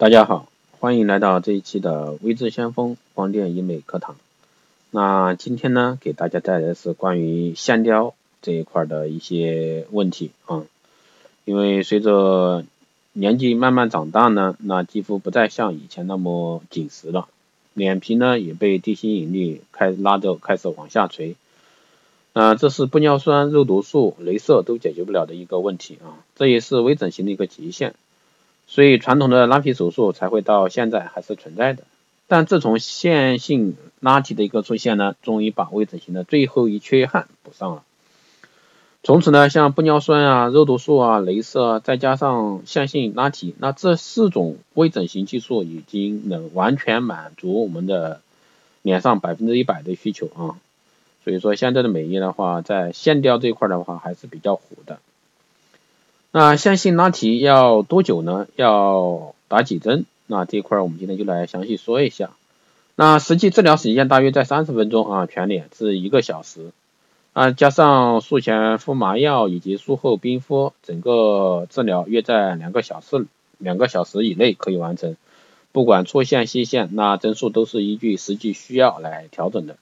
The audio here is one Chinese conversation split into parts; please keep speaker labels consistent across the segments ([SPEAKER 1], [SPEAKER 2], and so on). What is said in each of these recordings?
[SPEAKER 1] 大家好，欢迎来到这一期的微智先锋光电医美课堂。那今天呢，给大家带来的是关于线雕这一块的一些问题啊。因为随着年纪慢慢长大呢，那肌肤不再像以前那么紧实了，脸皮呢也被地心引力开拉着开始往下垂。那，这是玻尿酸、肉毒素、镭射都解决不了的一个问题啊，这也是微整形的一个极限。所以传统的拉皮手术才会到现在还是存在的，但自从线性拉提的一个出现呢，终于把微整形的最后一缺憾补上了。从此呢，像玻尿酸啊、肉毒素啊、镭射，再加上线性拉提，那这四种微整形技术已经能完全满足我们的脸上百分之一百的需求啊。所以说现在的美业的话，在线雕这一块的话还是比较火的。那线性拉提要多久呢？要打几针？那这一块我们今天就来详细说一下。那实际治疗时间大约在三十分钟啊，全脸是一个小时啊，加上术前敷麻药以及术后冰敷，整个治疗约在两个小时两个小时以内可以完成。不管粗线细线，那针数都是依据实际需要来调整的。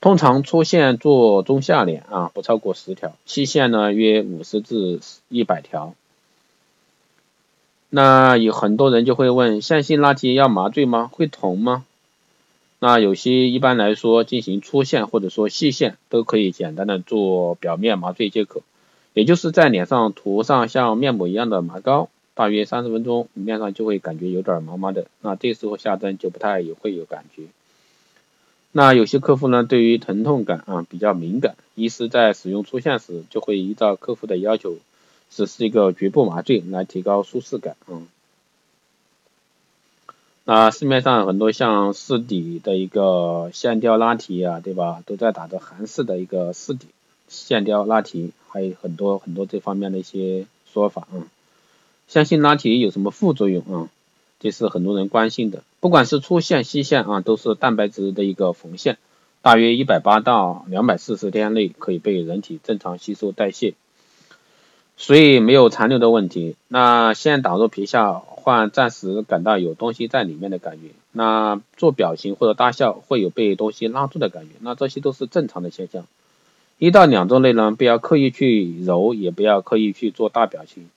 [SPEAKER 1] 通常粗线做中下脸啊，不超过十条；细线呢约五十至一百条。那有很多人就会问，线性拉提要麻醉吗？会疼吗？那有些一般来说进行粗线或者说细线都可以简单的做表面麻醉即可，也就是在脸上涂上像面膜一样的麻膏，大约三十分钟，面上就会感觉有点麻麻的，那这时候下针就不太会有感觉。那有些客户呢，对于疼痛感啊比较敏感，医师在使用出现时，就会依照客户的要求实施一个局部麻醉来提高舒适感啊。那市面上很多像四底的一个线雕拉提啊，对吧？都在打着韩式的一个四底线雕拉提，还有很多很多这方面的一些说法啊。相信拉提有什么副作用啊？这是很多人关心的，不管是粗线、细线啊，都是蛋白质的一个缝线，大约一百八到两百四十天内可以被人体正常吸收代谢，所以没有残留的问题。那线打入皮下，患暂时感到有东西在里面的感觉，那做表情或者大笑会有被东西拉住的感觉，那这些都是正常的现象。一到两周内呢，不要刻意去揉，也不要刻意去做大表情。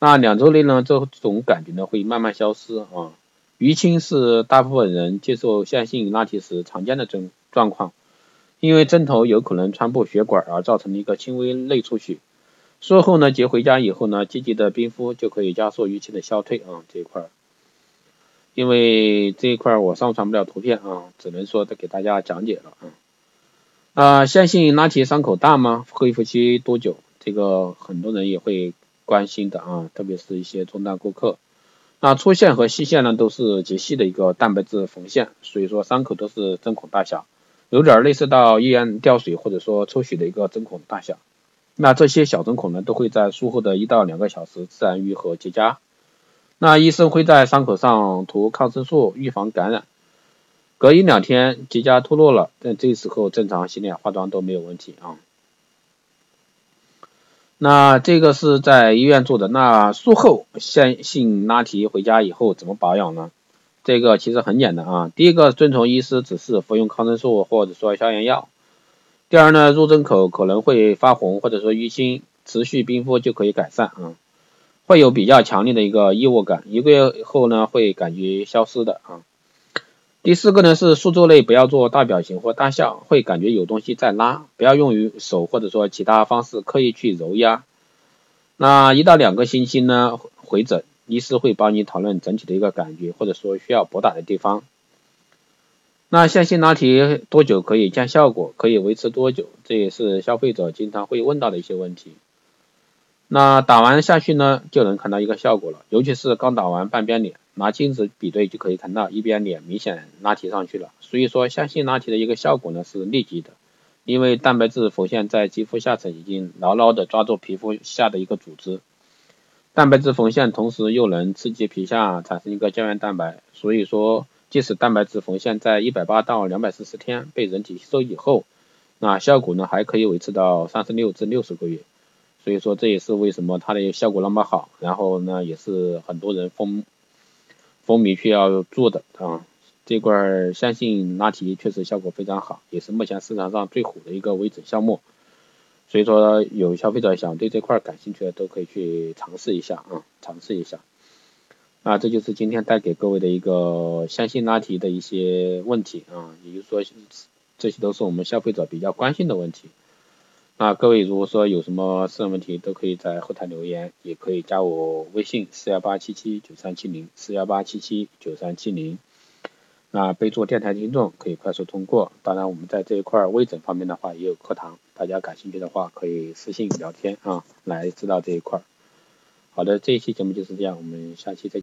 [SPEAKER 1] 那两周内呢，这种感觉呢会慢慢消失啊。淤青是大部分人接受线性拉提时常见的症状况，因为针头有可能穿破血管而造成的一个轻微内出血。术后呢，接回家以后呢，积极的冰敷就可以加速淤青的消退啊。这一块，因为这一块我上传不了图片啊，只能说再给大家讲解了啊。啊，线性拉提伤口大吗？恢复期多久？这个很多人也会。关心的啊，特别是一些中大顾客。那粗线和细线呢，都是极细的一个蛋白质缝线，所以说伤口都是针孔大小，有点类似到医院吊水或者说抽血的一个针孔大小。那这些小针孔呢，都会在术后的一到两个小时自然愈合结痂。那医生会在伤口上涂抗生素预防感染。隔一两天结痂脱落了，但这时候正常洗脸化妆都没有问题啊。那这个是在医院做的，那术后线性拉提回家以后怎么保养呢？这个其实很简单啊，第一个遵从医师指示服用抗生素或者说消炎药。第二呢，入针口可能会发红或者说淤青，持续冰敷就可以改善啊，会有比较强烈的一个异物感，一个月后呢会感觉消失的啊。第四个呢是数周内不要做大表情或大笑，会感觉有东西在拉，不要用于手或者说其他方式刻意去揉压。那一到两个星期呢回诊，医师会帮你讨论整体的一个感觉，或者说需要补打的地方。那线性拉提多久可以见效果？可以维持多久？这也是消费者经常会问到的一些问题。那打完下去呢就能看到一个效果了，尤其是刚打完半边脸。拿镜子比对就可以看到一边脸明显拉提上去了，所以说相信拉提的一个效果呢是立即的，因为蛋白质缝线在肌肤下层已经牢牢的抓住皮肤下的一个组织，蛋白质缝线同时又能刺激皮下产生一个胶原蛋白，所以说即使蛋白质缝线在一百八到两百四十天被人体吸收以后，那效果呢还可以维持到三十六至六十个月，所以说这也是为什么它的效果那么好，然后呢也是很多人疯。风靡需要做的啊。这块相信拉提确实效果非常好，也是目前市场上最火的一个微整项目。所以说有消费者想对这块感兴趣的都可以去尝试一下啊，尝试一下。啊，这就是今天带给各位的一个相信拉提的一些问题啊，也就是说这些都是我们消费者比较关心的问题。那各位如果说有什么私人问题，都可以在后台留言，也可以加我微信四幺八七七九三七零四幺八七七九三七零。那备注电台听众可以快速通过。当然，我们在这一块微整方面的话也有课堂，大家感兴趣的话可以私信聊天啊，来知道这一块。好的，这一期节目就是这样，我们下期再。